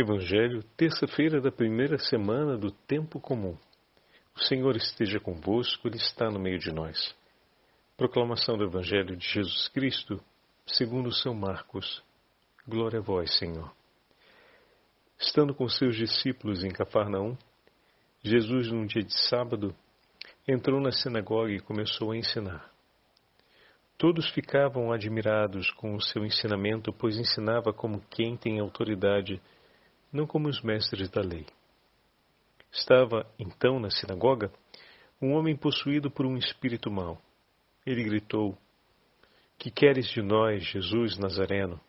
Evangelho, terça-feira da primeira semana do tempo comum. O Senhor esteja convosco, Ele está no meio de nós. Proclamação do Evangelho de Jesus Cristo, segundo São Marcos. Glória a vós, Senhor. Estando com seus discípulos em Cafarnaum, Jesus, num dia de sábado, entrou na sinagoga e começou a ensinar. Todos ficavam admirados com o seu ensinamento, pois ensinava como quem tem autoridade, não como os mestres da lei. Estava, então, na sinagoga, um homem possuído por um espírito mau. Ele gritou: Que queres de nós, Jesus Nazareno?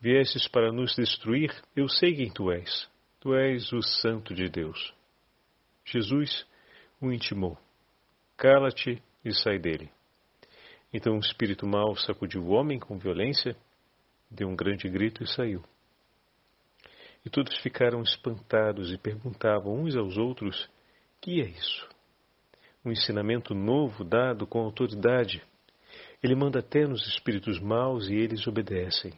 Viestes para nos destruir? Eu sei quem tu és. Tu és o Santo de Deus. Jesus o intimou: Cala-te e sai dele. Então o espírito mau sacudiu o homem com violência, deu um grande grito e saiu. E todos ficaram espantados e perguntavam uns aos outros: Que é isso? Um ensinamento novo dado com autoridade. Ele manda até nos espíritos maus e eles obedecem.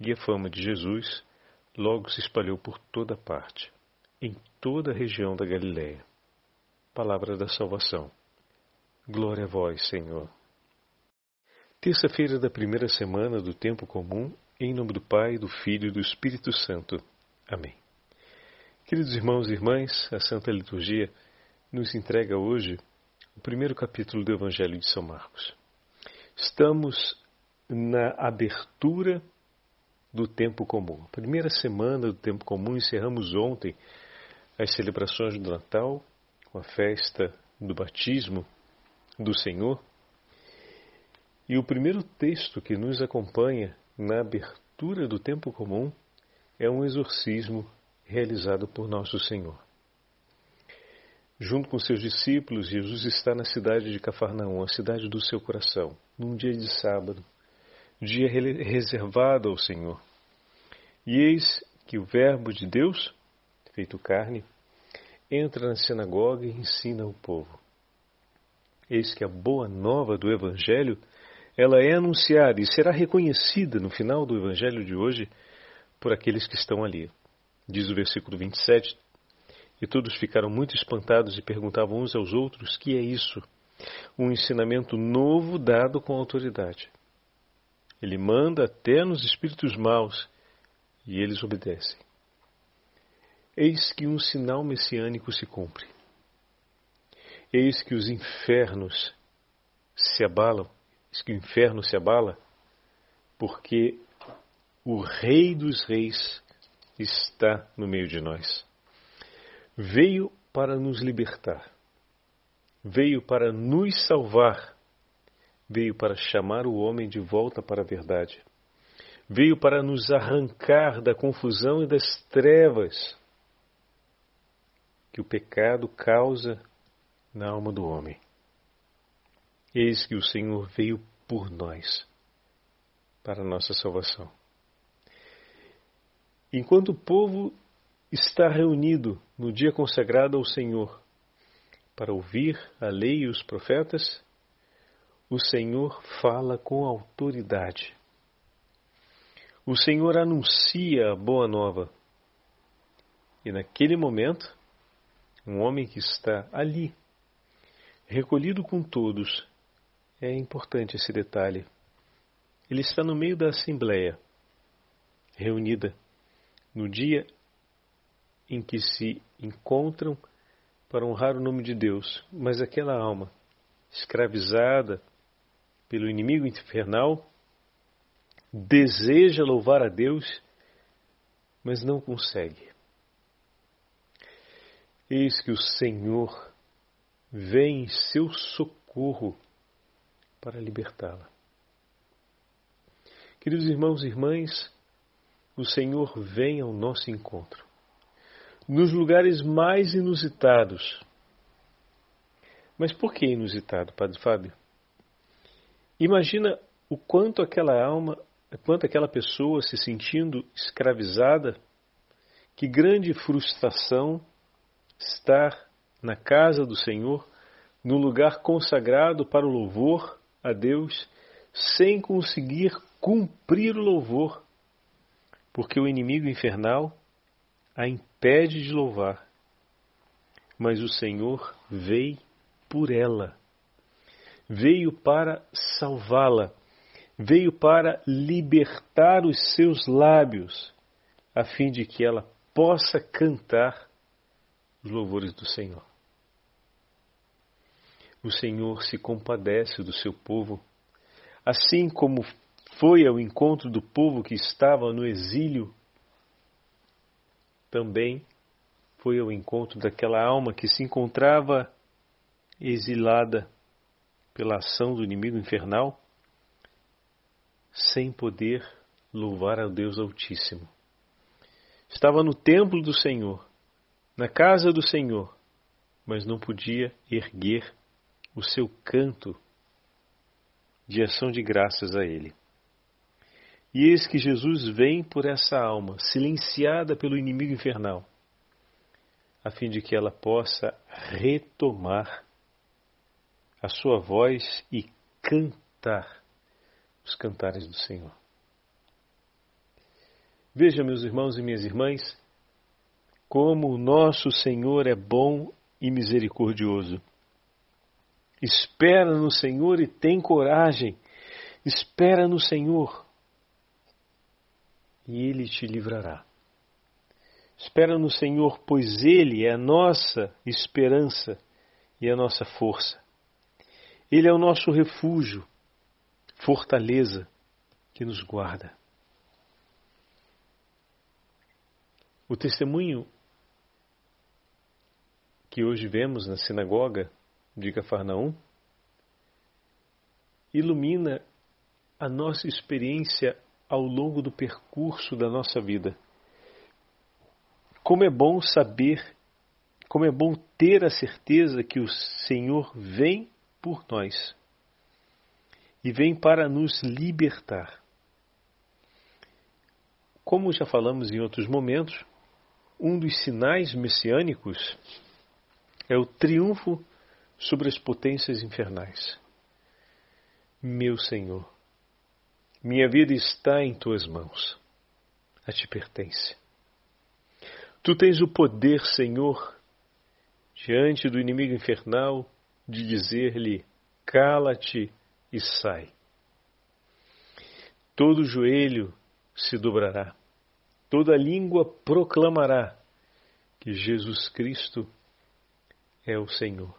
E a fama de Jesus logo se espalhou por toda parte, em toda a região da Galiléia. Palavra da salvação. Glória a vós, Senhor. Terça-feira da primeira semana do tempo comum, em nome do Pai, do Filho e do Espírito Santo. Amém. Queridos irmãos e irmãs, a Santa Liturgia nos entrega hoje o primeiro capítulo do Evangelho de São Marcos. Estamos na abertura do tempo comum. A primeira semana do tempo comum encerramos ontem as celebrações do Natal, com a festa do batismo do Senhor e o primeiro texto que nos acompanha na abertura do tempo comum é um exorcismo realizado por Nosso Senhor. Junto com seus discípulos, Jesus está na cidade de Cafarnaum, a cidade do seu coração, num dia de sábado, dia reservado ao Senhor. E eis que o Verbo de Deus, feito carne, entra na sinagoga e ensina o povo. Eis que a boa nova do Evangelho ela é anunciada e será reconhecida no final do evangelho de hoje por aqueles que estão ali. Diz o versículo 27. E todos ficaram muito espantados e perguntavam uns aos outros: que é isso? Um ensinamento novo dado com autoridade. Ele manda até nos espíritos maus e eles obedecem. Eis que um sinal messiânico se cumpre. Eis que os infernos se abalam Diz que o inferno se abala porque o Rei dos Reis está no meio de nós. Veio para nos libertar, veio para nos salvar, veio para chamar o homem de volta para a verdade, veio para nos arrancar da confusão e das trevas que o pecado causa na alma do homem. Eis que o Senhor veio por nós, para nossa salvação. Enquanto o povo está reunido no dia consagrado ao Senhor para ouvir a lei e os profetas, o Senhor fala com autoridade. O Senhor anuncia a boa nova. E naquele momento, um homem que está ali, recolhido com todos, é importante esse detalhe. Ele está no meio da assembleia, reunida no dia em que se encontram para honrar o nome de Deus, mas aquela alma escravizada pelo inimigo infernal deseja louvar a Deus, mas não consegue. Eis que o Senhor vem em seu socorro para libertá-la. Queridos irmãos e irmãs, o Senhor vem ao nosso encontro, nos lugares mais inusitados. Mas por que inusitado, Padre Fábio? Imagina o quanto aquela alma, quanto aquela pessoa se sentindo escravizada, que grande frustração estar na casa do Senhor, no lugar consagrado para o louvor a Deus sem conseguir cumprir o louvor, porque o inimigo infernal a impede de louvar, mas o Senhor veio por ela. Veio para salvá-la, veio para libertar os seus lábios, a fim de que ela possa cantar os louvores do Senhor. O Senhor se compadece do seu povo, assim como foi ao encontro do povo que estava no exílio, também foi ao encontro daquela alma que se encontrava exilada pela ação do inimigo infernal, sem poder louvar ao Deus Altíssimo. Estava no templo do Senhor, na casa do Senhor, mas não podia erguer o seu canto de ação de graças a Ele. E eis que Jesus vem por essa alma, silenciada pelo inimigo infernal, a fim de que ela possa retomar a sua voz e cantar os cantares do Senhor. Veja, meus irmãos e minhas irmãs, como o nosso Senhor é bom e misericordioso. Espera no Senhor e tem coragem. Espera no Senhor e Ele te livrará. Espera no Senhor, pois Ele é a nossa esperança e a nossa força. Ele é o nosso refúgio, fortaleza que nos guarda. O testemunho que hoje vemos na sinagoga de Cafarnaum ilumina a nossa experiência ao longo do percurso da nossa vida. Como é bom saber, como é bom ter a certeza que o Senhor vem por nós e vem para nos libertar. Como já falamos em outros momentos, um dos sinais messiânicos é o triunfo sobre as potências infernais. Meu Senhor, minha vida está em tuas mãos. A ti pertence. Tu tens o poder, Senhor, diante do inimigo infernal, de dizer-lhe: cala-te e sai. Todo joelho se dobrará, toda língua proclamará que Jesus Cristo é o Senhor.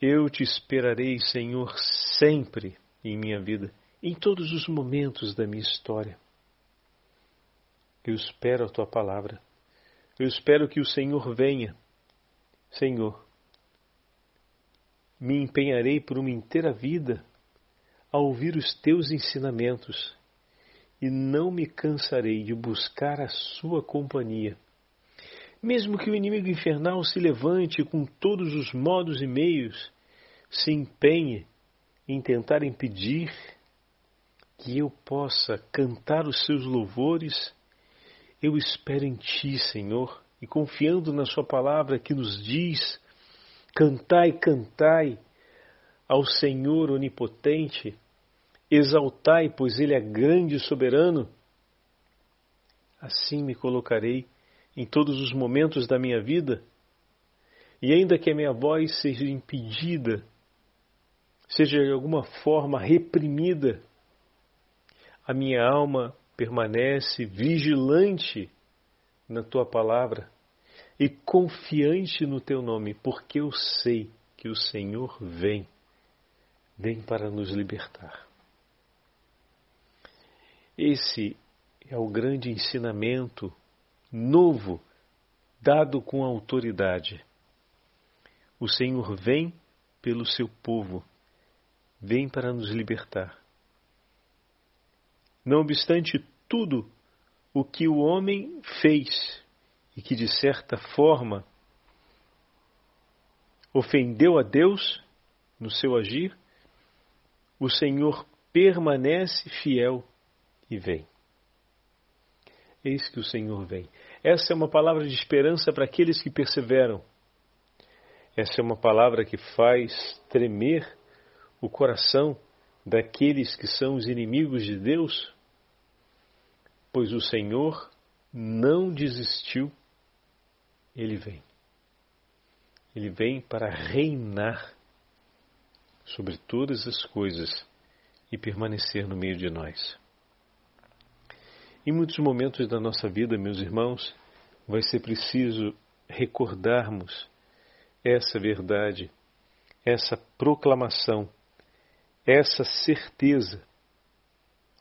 Eu te esperarei, Senhor, sempre em minha vida em todos os momentos da minha história. Eu espero a tua palavra. Eu espero que o Senhor venha. Senhor, me empenharei por uma inteira vida a ouvir os teus ensinamentos e não me cansarei de buscar a sua companhia. Mesmo que o inimigo infernal se levante com todos os modos e meios, se empenhe em tentar impedir que eu possa cantar os seus louvores, eu espero em Ti, Senhor, e confiando na Sua palavra que nos diz: cantai, cantai ao Senhor onipotente, exaltai, pois Ele é grande e soberano. Assim me colocarei em todos os momentos da minha vida, e ainda que a minha voz seja impedida, seja de alguma forma reprimida, a minha alma permanece vigilante na tua palavra e confiante no teu nome, porque eu sei que o Senhor vem, vem para nos libertar. Esse é o grande ensinamento novo dado com autoridade. O Senhor vem pelo seu povo, vem para nos libertar. Não obstante tudo o que o homem fez e que de certa forma ofendeu a Deus no seu agir, o Senhor permanece fiel e vem. Eis que o Senhor vem. Essa é uma palavra de esperança para aqueles que perseveram. Essa é uma palavra que faz tremer o coração daqueles que são os inimigos de Deus pois o Senhor não desistiu, ele vem. Ele vem para reinar sobre todas as coisas e permanecer no meio de nós. Em muitos momentos da nossa vida, meus irmãos, vai ser preciso recordarmos essa verdade, essa proclamação, essa certeza.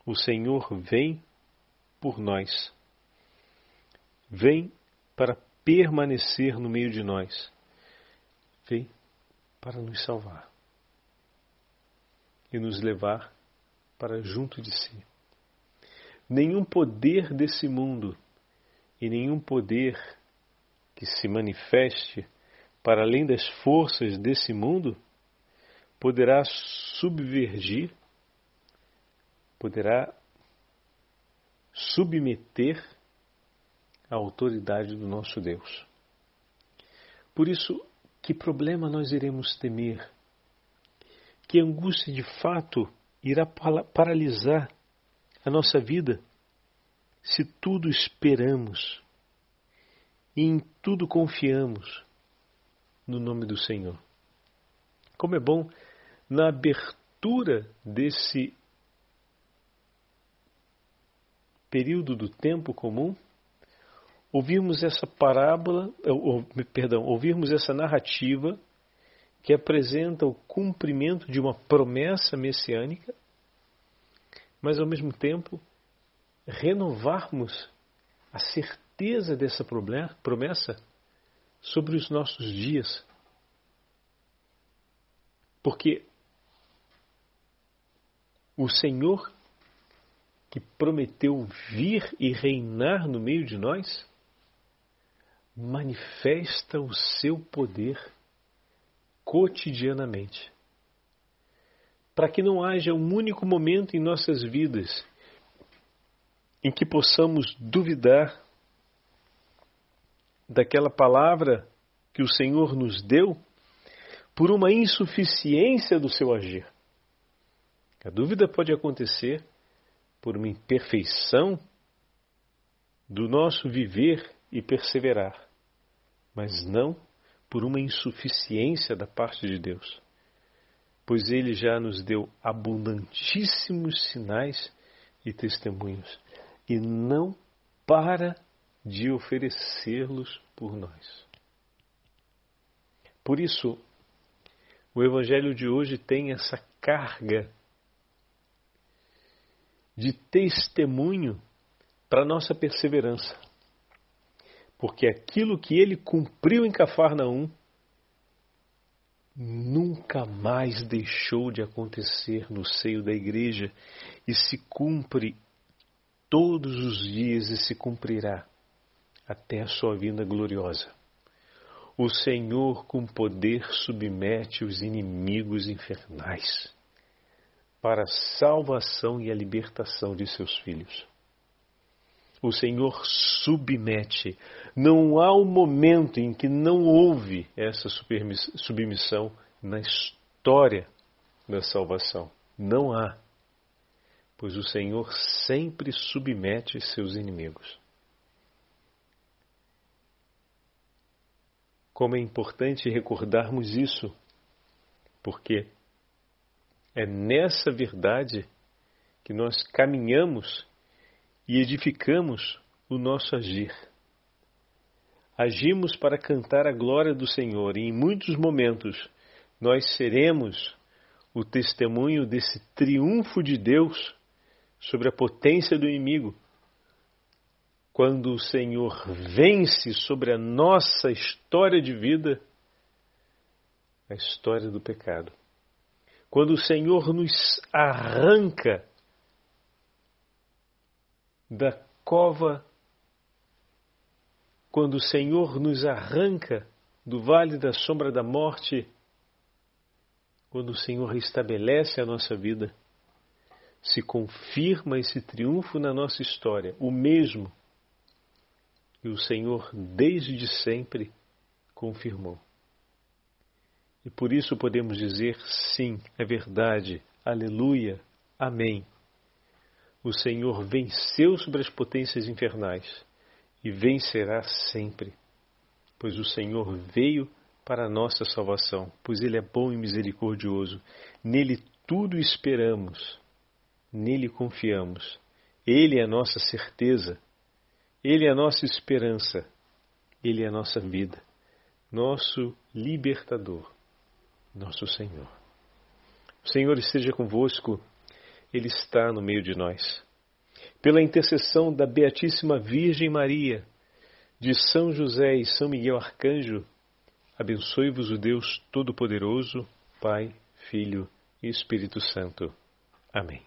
O Senhor vem por nós. Vem para permanecer no meio de nós. Vem para nos salvar e nos levar para junto de si. Nenhum poder desse mundo e nenhum poder que se manifeste para além das forças desse mundo poderá subvergir, poderá submeter a autoridade do nosso Deus. Por isso, que problema nós iremos temer? Que angústia de fato irá paralisar a nossa vida se tudo esperamos e em tudo confiamos no nome do Senhor? Como é bom na abertura desse período do tempo comum, ouvirmos essa parábola, ou, perdão, ouvirmos essa narrativa que apresenta o cumprimento de uma promessa messiânica, mas ao mesmo tempo renovarmos a certeza dessa promessa sobre os nossos dias. Porque o Senhor que prometeu vir e reinar no meio de nós, manifesta o seu poder cotidianamente. Para que não haja um único momento em nossas vidas em que possamos duvidar daquela palavra que o Senhor nos deu por uma insuficiência do seu agir. A dúvida pode acontecer por uma imperfeição do nosso viver e perseverar, mas não por uma insuficiência da parte de Deus, pois Ele já nos deu abundantíssimos sinais e testemunhos e não para de oferecê-los por nós. Por isso, o Evangelho de hoje tem essa carga de testemunho para nossa perseverança. Porque aquilo que ele cumpriu em Cafarnaum nunca mais deixou de acontecer no seio da igreja e se cumpre todos os dias e se cumprirá até a sua vinda gloriosa. O Senhor com poder submete os inimigos infernais para a salvação e a libertação de seus filhos. O Senhor submete. Não há um momento em que não houve essa submissão na história da salvação. Não há. Pois o Senhor sempre submete seus inimigos. Como é importante recordarmos isso, porque é nessa verdade que nós caminhamos e edificamos o nosso agir. Agimos para cantar a glória do Senhor e em muitos momentos nós seremos o testemunho desse triunfo de Deus sobre a potência do inimigo. Quando o Senhor vence sobre a nossa história de vida, a história do pecado quando o Senhor nos arranca da cova, quando o Senhor nos arranca do vale da sombra da morte, quando o Senhor restabelece a nossa vida, se confirma esse triunfo na nossa história, o mesmo que o Senhor desde sempre confirmou. E por isso podemos dizer sim, é verdade, aleluia, amém. O Senhor venceu sobre as potências infernais e vencerá sempre, pois o Senhor veio para a nossa salvação, pois Ele é bom e misericordioso. Nele tudo esperamos, nele confiamos. Ele é a nossa certeza, Ele é a nossa esperança, Ele é a nossa vida, nosso libertador, nosso Senhor. O Senhor esteja convosco, Ele está no meio de nós. Pela intercessão da Beatíssima Virgem Maria, de São José e São Miguel Arcanjo, Abençoe-vos o Deus Todo-Poderoso, Pai, Filho e Espírito Santo. Amém.